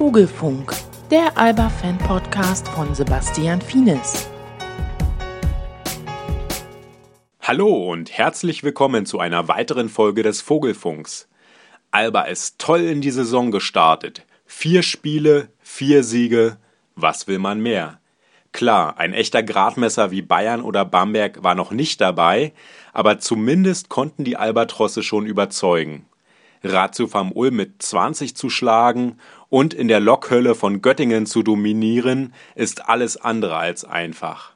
Vogelfunk, der Alba-Fan-Podcast von Sebastian Fienes. Hallo und herzlich willkommen zu einer weiteren Folge des Vogelfunks. Alba ist toll in die Saison gestartet. Vier Spiele, vier Siege. Was will man mehr? Klar, ein echter Gradmesser wie Bayern oder Bamberg war noch nicht dabei, aber zumindest konnten die Albatrosse schon überzeugen. Ratio vom Ulm mit 20 zu schlagen und in der Lokhölle von Göttingen zu dominieren, ist alles andere als einfach.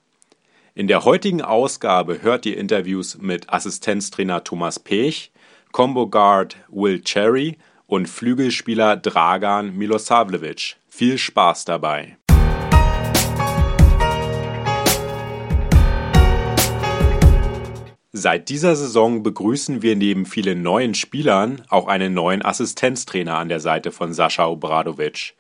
In der heutigen Ausgabe hört ihr Interviews mit Assistenztrainer Thomas Pech, Combo Guard Will Cherry und Flügelspieler Dragan Milosavljevic. Viel Spaß dabei! Seit dieser Saison begrüßen wir neben vielen neuen Spielern auch einen neuen Assistenztrainer an der Seite von Sascha Obradovic.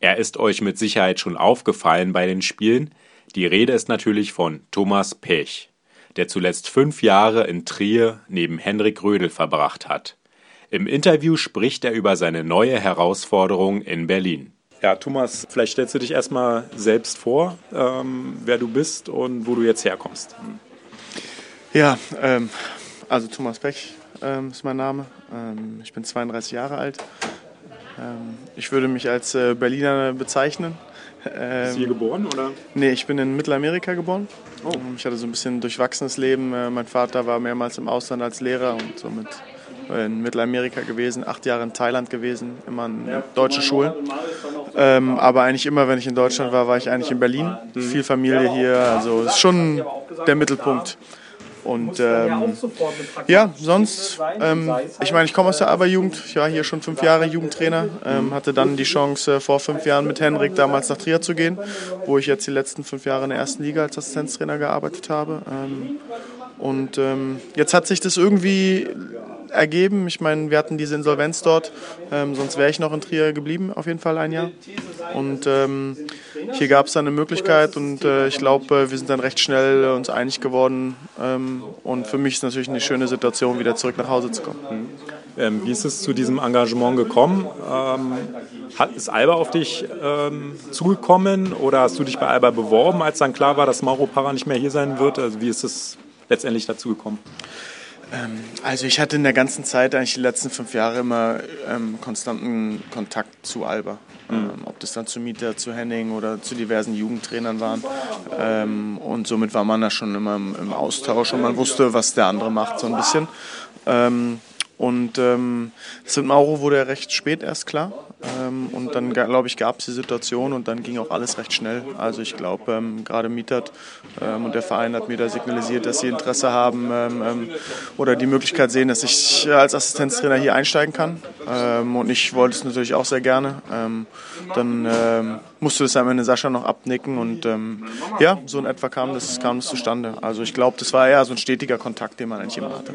Er ist euch mit Sicherheit schon aufgefallen bei den Spielen. Die Rede ist natürlich von Thomas Pech, der zuletzt fünf Jahre in Trier neben Henrik Rödel verbracht hat. Im Interview spricht er über seine neue Herausforderung in Berlin. Ja, Thomas, vielleicht stellst du dich erstmal selbst vor, ähm, wer du bist und wo du jetzt herkommst. Ja, ähm, also Thomas Pech ähm, ist mein Name. Ähm, ich bin 32 Jahre alt. Ähm, ich würde mich als äh, Berliner bezeichnen. Bist du hier geboren oder? Nee, ich bin in Mittelamerika geboren. Oh. Ähm, ich hatte so ein bisschen durchwachsenes Leben. Äh, mein Vater war mehrmals im Ausland als Lehrer und somit in Mittelamerika gewesen, acht Jahre in Thailand gewesen, immer in deutschen Schulen. Ähm, aber eigentlich immer, wenn ich in Deutschland war, war ich eigentlich in Berlin. Mhm. Viel Familie hier, also ist schon der Mittelpunkt. Und ähm, ja, sonst, ähm, ich meine, ich komme aus der Aberjugend. Ich war hier schon fünf Jahre Jugendtrainer. Ähm, hatte dann die Chance, vor fünf Jahren mit Henrik damals nach Trier zu gehen, wo ich jetzt die letzten fünf Jahre in der ersten Liga als Assistenztrainer gearbeitet habe. Ähm, und ähm, jetzt hat sich das irgendwie ergeben. Ich meine, wir hatten diese Insolvenz dort, ähm, sonst wäre ich noch in Trier geblieben, auf jeden Fall ein Jahr. Und ähm, hier gab es dann eine Möglichkeit und äh, ich glaube, wir sind dann recht schnell äh, uns einig geworden. Ähm, und für mich ist natürlich eine schöne Situation, wieder zurück nach Hause zu kommen. Mhm. Ähm, wie ist es zu diesem Engagement gekommen? Ähm, hat, ist Alba auf dich ähm, zugekommen oder hast du dich bei Alba beworben, als dann klar war, dass Mauro Parra nicht mehr hier sein wird? Also wie ist es letztendlich dazu gekommen? Ähm, also ich hatte in der ganzen Zeit, eigentlich die letzten fünf Jahre, immer ähm, konstanten Kontakt zu Alba. Mhm. Ähm, ob das dann zu Mieter, zu Henning oder zu diversen Jugendtrainern waren. Ähm, und somit war man da schon immer im, im, Austausch und man wusste, was der andere macht, so ein bisschen. Ähm, und ähm, mit Mauro wurde ja recht spät erst klar. Ähm, und dann, glaube ich, gab es die Situation und dann ging auch alles recht schnell. Also ich glaube, ähm, gerade Mietert ähm, und der Verein hat mir da signalisiert, dass sie Interesse haben ähm, ähm, oder die Möglichkeit sehen, dass ich als Assistenztrainer hier einsteigen kann. Ähm, und ich wollte es natürlich auch sehr gerne. dann musste das am Ende Sascha noch abnicken und ja, so in etwa kam das, kam das zustande. Also ich glaube, das war eher so ein stetiger Kontakt, den man eigentlich immer hatte.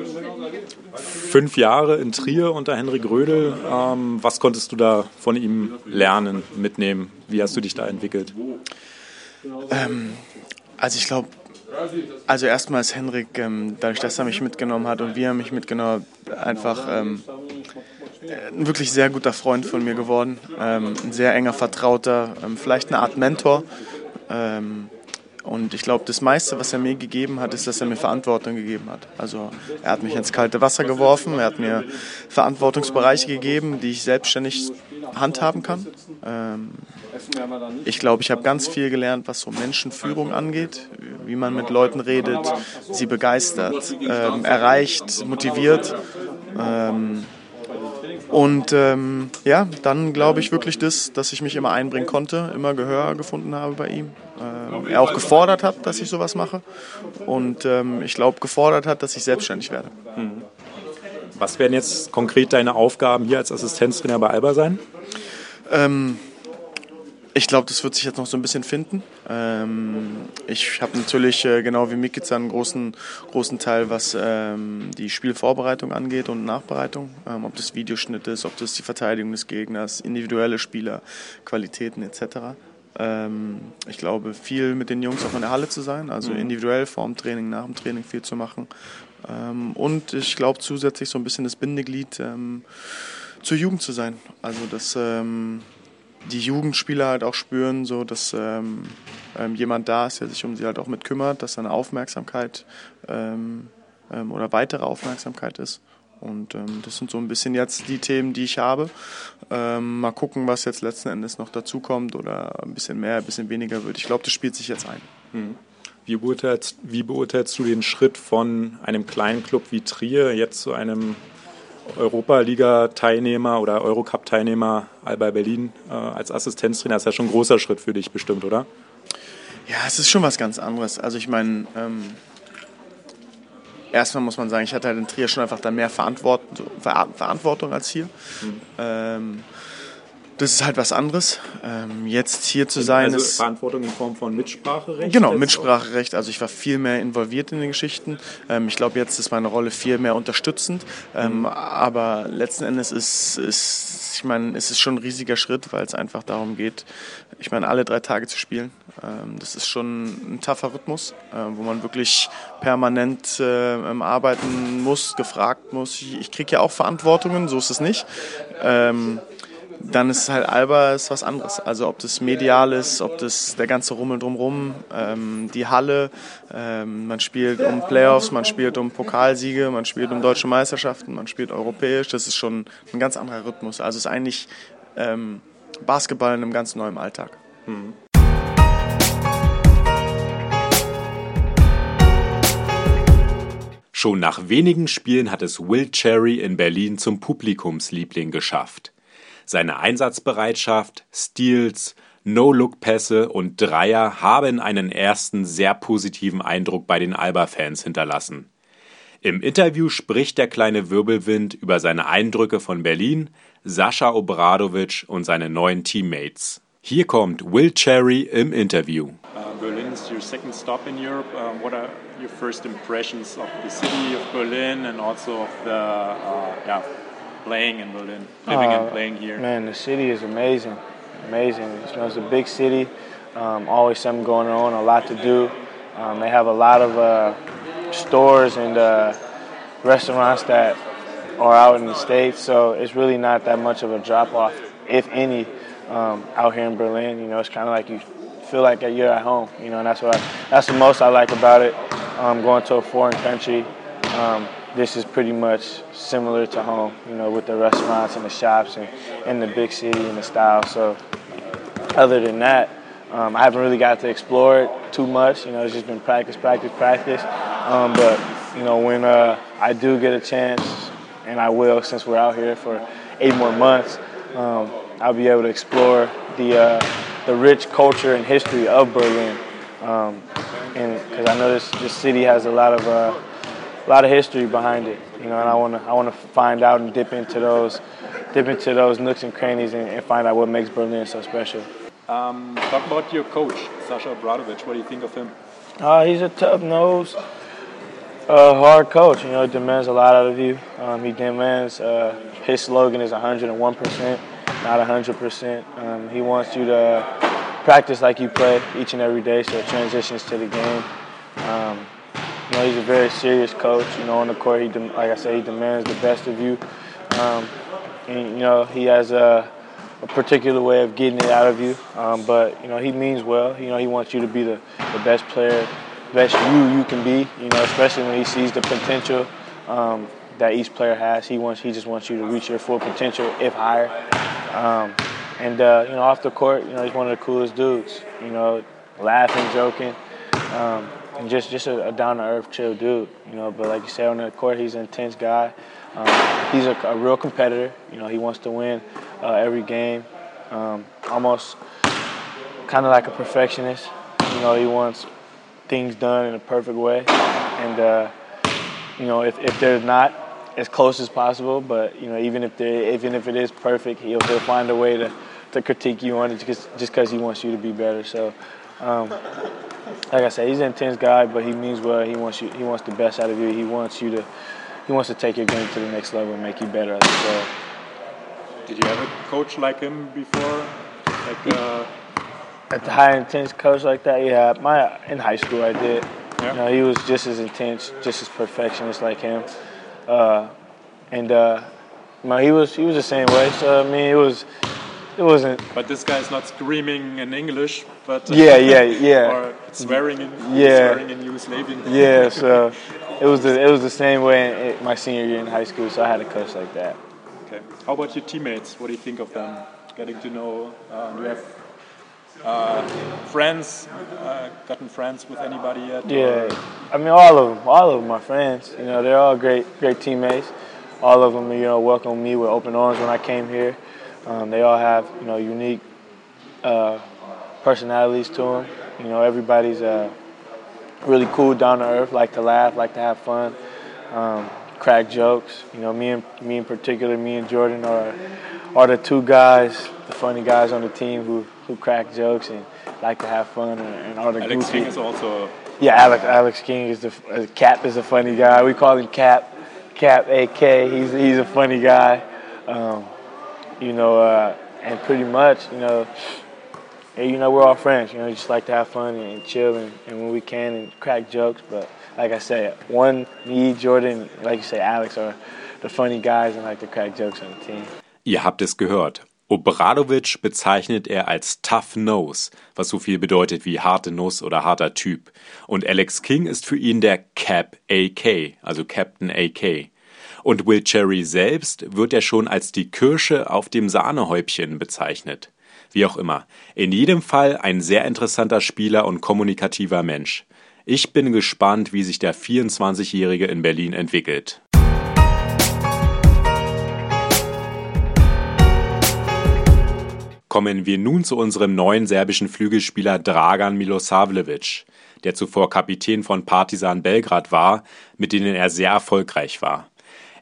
Fünf Jahre in Trier unter Henrik Rödel. was konntest du da von ihm lernen, mitnehmen? Wie hast du dich da entwickelt? Ähm, also ich glaube, also erstmal ist Henrik, ähm, dadurch, dass er mich mitgenommen hat und wie er mich mitgenommen hat, einfach ähm, ein wirklich sehr guter Freund von mir geworden. Ähm, ein sehr enger Vertrauter, ähm, vielleicht eine Art Mentor. Ähm, und ich glaube, das meiste, was er mir gegeben hat, ist, dass er mir Verantwortung gegeben hat. Also er hat mich ins kalte Wasser geworfen, er hat mir Verantwortungsbereiche gegeben, die ich selbstständig handhaben kann. Ähm, ich glaube, ich habe ganz viel gelernt, was so Menschenführung angeht, wie man mit Leuten redet, sie begeistert, ähm, erreicht, motiviert. Ähm, und ähm, ja, dann glaube ich wirklich das, dass ich mich immer einbringen konnte, immer Gehör gefunden habe bei ihm. Ähm, er auch gefordert hat, dass ich sowas mache. Und ähm, ich glaube, gefordert hat, dass ich selbstständig werde. Mhm. Was werden jetzt konkret deine Aufgaben hier als Assistenztrainer bei Alba sein? Ich glaube, das wird sich jetzt noch so ein bisschen finden. Ähm, ich habe natürlich, äh, genau wie Mikica, einen großen, großen Teil, was ähm, die Spielvorbereitung angeht und Nachbereitung. Ähm, ob das Videoschnitt ist, ob das die Verteidigung des Gegners, individuelle Spieler, Qualitäten etc. Ähm, ich glaube, viel mit den Jungs auch in der Halle zu sein, also mhm. individuell vor dem Training, nach dem Training viel zu machen. Ähm, und ich glaube zusätzlich so ein bisschen das Bindeglied ähm, zur Jugend zu sein. Also das die Jugendspieler halt auch spüren, so dass ähm, ähm, jemand da ist, der sich um sie halt auch mit kümmert, dass eine Aufmerksamkeit ähm, ähm, oder weitere Aufmerksamkeit ist. Und ähm, das sind so ein bisschen jetzt die Themen, die ich habe. Ähm, mal gucken, was jetzt letzten Endes noch dazukommt oder ein bisschen mehr, ein bisschen weniger wird. Ich glaube, das spielt sich jetzt ein. Mhm. Wie beurteilst, wie beurteilst du den Schritt von einem kleinen Club wie Trier jetzt zu einem Europa-Liga-Teilnehmer oder Eurocup-Teilnehmer Alba Berlin äh, als Assistenztrainer? Das ist ja schon ein großer Schritt für dich bestimmt, oder? Ja, es ist schon was ganz anderes. Also ich meine, ähm, erstmal muss man sagen, ich hatte halt in Trier schon einfach dann mehr Verantwortung, Verantwortung als hier. Mhm. Ähm, das ist halt was anderes. Ähm, jetzt hier zu sein also ist. Verantwortung in Form von Mitspracherecht? Genau, Mitspracherecht. Also ich war viel mehr involviert in den Geschichten. Ähm, ich glaube, jetzt ist meine Rolle viel mehr unterstützend. Ähm, mhm. Aber letzten Endes ist, ist ich meine, es ist schon ein riesiger Schritt, weil es einfach darum geht, ich meine, alle drei Tage zu spielen. Ähm, das ist schon ein tougher Rhythmus, äh, wo man wirklich permanent äh, arbeiten muss, gefragt muss. Ich, ich kriege ja auch Verantwortungen, so ist es nicht. Dann ist halt Alba ist was anderes. Also ob das medial ist, ob das der ganze Rummel drumherum, ähm, die Halle, ähm, man spielt um Playoffs, man spielt um Pokalsiege, man spielt um deutsche Meisterschaften, man spielt europäisch. Das ist schon ein ganz anderer Rhythmus. Also es ist eigentlich ähm, Basketball in einem ganz neuen Alltag. Mhm. Schon nach wenigen Spielen hat es Will Cherry in Berlin zum Publikumsliebling geschafft. Seine Einsatzbereitschaft, Steals, No-Look-Pässe und Dreier haben einen ersten sehr positiven Eindruck bei den Alba-Fans hinterlassen. Im Interview spricht der kleine Wirbelwind über seine Eindrücke von Berlin, Sascha Obradovic und seine neuen Teammates. Hier kommt Will Cherry im Interview. Uh, Berlin is your second stop in Europe. Uh, what are your first impressions of the city of Berlin and also of the uh, yeah, playing in Berlin, living uh, and playing here? Man, the city is amazing, amazing. You know, it's a big city. Um, always something going on, a lot to do. Um, they have a lot of uh, stores and uh, restaurants that are out in the states, so it's really not that much of a drop off, if any, um, out here in Berlin. You know, it's kind of like you feel like you're at home. You know, and that's what I, that's the most I like about it. Um, going to a foreign country. Um, this is pretty much similar to home, you know, with the restaurants and the shops and, and the big city and the style. So, other than that, um, I haven't really got to explore it too much. You know, it's just been practice, practice, practice. Um, but you know, when uh, I do get a chance, and I will, since we're out here for eight more months, um, I'll be able to explore the uh, the rich culture and history of Berlin. Um, and because I know this this city has a lot of uh, a lot of history behind it, you know, and I want to I want to find out and dip into those dip into those nooks and crannies and, and find out what makes Berlin so special. Um, talk about your coach, Sasha Obradovic. What do you think of him? Uh, he's a tough nose, uh, hard coach. You know, demands a lot out of you. Um, he demands. Uh, his slogan is 101 percent, not 100 percent. Um, he wants you to practice like you play each and every day, so it transitions to the game. Um, you know, he's a very serious coach. You know, on the court, he like I said, he demands the best of you. Um, and you know, he has a, a, particular way of getting it out of you. Um, but you know, he means well. You know, he wants you to be the, the best player, best you you can be. You know, especially when he sees the potential um, that each player has. He wants he just wants you to reach your full potential, if higher. Um, and uh, you know, off the court, you know, he's one of the coolest dudes. You know, laughing, joking. Um, and just just a, a down to earth, chill dude. You know, but like you said on the court, he's an intense guy. Um, he's a, a, real competitor. You know, he wants to win uh, every game. Um, almost kind of like a perfectionist. You know, he wants things done in a perfect way, and uh, you know, if, if they're not as close as possible, but you know, even if they even if it is perfect, he'll, he'll find a way to, to critique you on it just because he wants you to be better. So. Um, like I said, he's an intense guy, but he means well. He wants you. He wants the best out of you. He wants you to. He wants to take your game to the next level and make you better So. Did you have a coach like him before? Like uh, at the high intense coach like that? Yeah, my in high school I did. Yeah. You know, he was just as intense, just as perfectionist like him, uh, and uh, you know, he was he was the same way. So I mean, it was it wasn't. But this guy is not screaming in English, but uh, Yeah, yeah, yeah. or swearing in Yeah. swearing in Yugoslavian. Yeah, so it was the it was the same way in my senior year in high school. So I had to coach like that. Okay. How about your teammates? What do you think of them? Getting to know. Uh, do you have uh, friends? Uh, gotten friends with anybody yet? Yeah, I mean all of them, all of them are friends. You know, they're all great, great teammates. All of them, you know, welcomed me with open arms when I came here. Um, they all have, you know, unique uh, personalities to them. You know, everybody's uh, really cool, down to earth, like to laugh, like to have fun, um, crack jokes. You know, me and me in particular, me and Jordan are are the two guys, the funny guys on the team who who crack jokes and like to have fun and, and are the Alex goofy. King is also. Yeah, Alex Alex King is the uh, Cap is a funny guy. We call him Cap, Cap AK. He's he's a funny guy. Um, you know, uh, and pretty much, you know, and, you know, we're all friends. You know, we just like to have fun and, and chill, and, and when we can, and crack jokes. But like I said, one me, Jordan, like you say, Alex are the funny guys and like to crack jokes on the team. Ihr habt es gehört. Obradovic bezeichnet er als Tough Nose, was so viel bedeutet wie harte Nuss oder harter Typ. Und Alex King ist für ihn der Cap AK, also Captain AK. Und Will Cherry selbst wird er schon als die Kirsche auf dem Sahnehäubchen bezeichnet. Wie auch immer. In jedem Fall ein sehr interessanter Spieler und kommunikativer Mensch. Ich bin gespannt, wie sich der 24-Jährige in Berlin entwickelt. Kommen wir nun zu unserem neuen serbischen Flügelspieler Dragan Milosavljevic, der zuvor Kapitän von Partizan Belgrad war, mit denen er sehr erfolgreich war.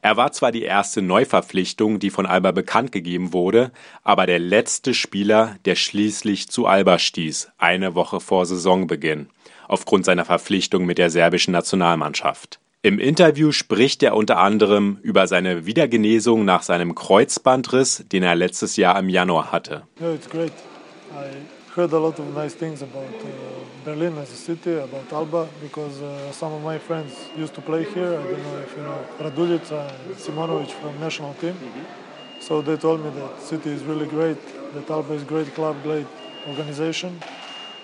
Er war zwar die erste Neuverpflichtung, die von Alba bekannt gegeben wurde, aber der letzte Spieler, der schließlich zu Alba stieß, eine Woche vor Saisonbeginn, aufgrund seiner Verpflichtung mit der serbischen Nationalmannschaft. Im Interview spricht er unter anderem über seine Wiedergenesung nach seinem Kreuzbandriss, den er letztes Jahr im Januar hatte. Yeah, it's great. I heard a lot of nice things about uh, Berlin as a city, about Alba, because uh, some of my friends used to play here. I don't know if you know Radulica and Simonovic from national team. So they told me that city is really great, that Alba is great club, great organization.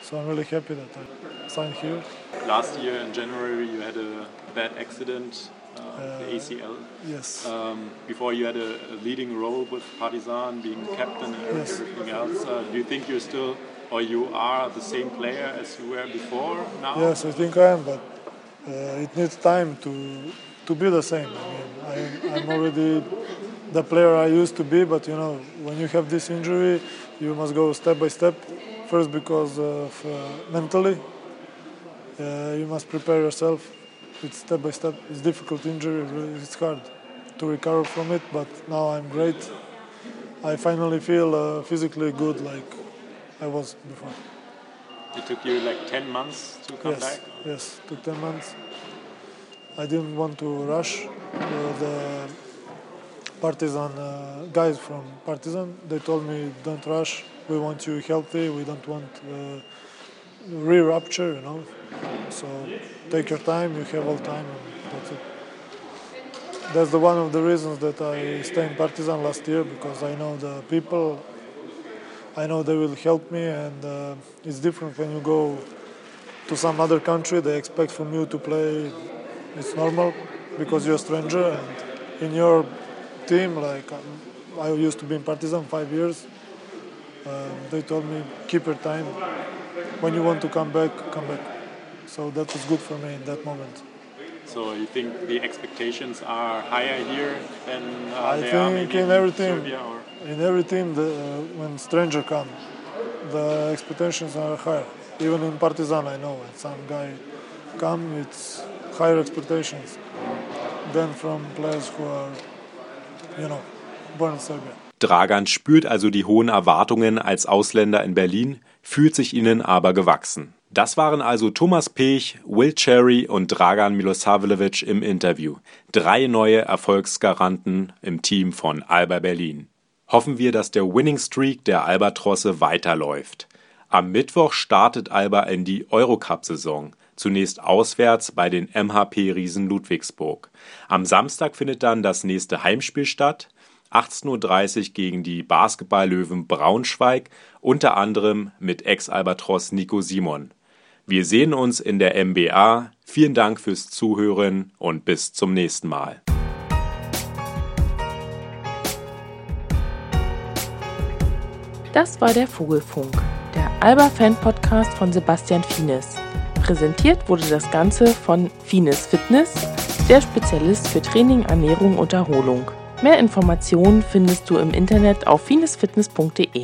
So I'm really happy that I signed here. Last year in January, you had a bad accident, uh, the ACL. Yes. Um, before you had a, a leading role with Partizan, being captain and Yes. everything else. Uh, do you think you're still, or you are the same player as you were before now? Yes, I think I am, but uh, it needs time to to be the same. I mean, I, I'm already the player I used to be, but you know, when you have this injury, you must go step by step. First, because of uh, mentally, uh, you must prepare yourself. It's step by step. It's difficult injury. It's hard to recover from it, but now I'm great. I finally feel uh, physically good, like I was before. It took you like 10 months to come yes, back? Yes, took 10 months. I didn't want to rush. The partisan uh, guys from partisan, they told me, don't rush. We want you healthy. We don't want uh, re-rupture, you know. So take your time. You have all time, and that's it. That's the one of the reasons that I stay in Partizan last year because I know the people. I know they will help me, and uh, it's different when you go to some other country. They expect from you to play. It's normal because you're a stranger, and in your team, like um, I used to be in Partizan five years. Uh, they told me keep your time. When you want to come back, come back. So that was good for me in that moment. So you think the expectations are higher here than uh, I think in every team. In every team, the, uh, when stranger come, the expectations are higher. Even in Partizan, I know when some guy come, it's higher expectations than from players who are, you know, born in Serbia. Dragan spürt also die hohen Erwartungen als Ausländer in Berlin, fühlt sich ihnen aber gewachsen. Das waren also Thomas Pech, Will Cherry und Dragan Milosavljevic im Interview. Drei neue Erfolgsgaranten im Team von Alba Berlin. Hoffen wir, dass der Winning Streak der Albatrosse weiterläuft. Am Mittwoch startet Alba in die Eurocup-Saison. Zunächst auswärts bei den MHP Riesen Ludwigsburg. Am Samstag findet dann das nächste Heimspiel statt. 18.30 Uhr gegen die Basketballlöwen Braunschweig, unter anderem mit Ex-Albatros Nico Simon. Wir sehen uns in der MBA. Vielen Dank fürs Zuhören und bis zum nächsten Mal. Das war der Vogelfunk, der Alba-Fan-Podcast von Sebastian Fienes. Präsentiert wurde das Ganze von Fines Fitness, der Spezialist für Training, Ernährung und Erholung. Mehr Informationen findest du im Internet auf finesfitness.de.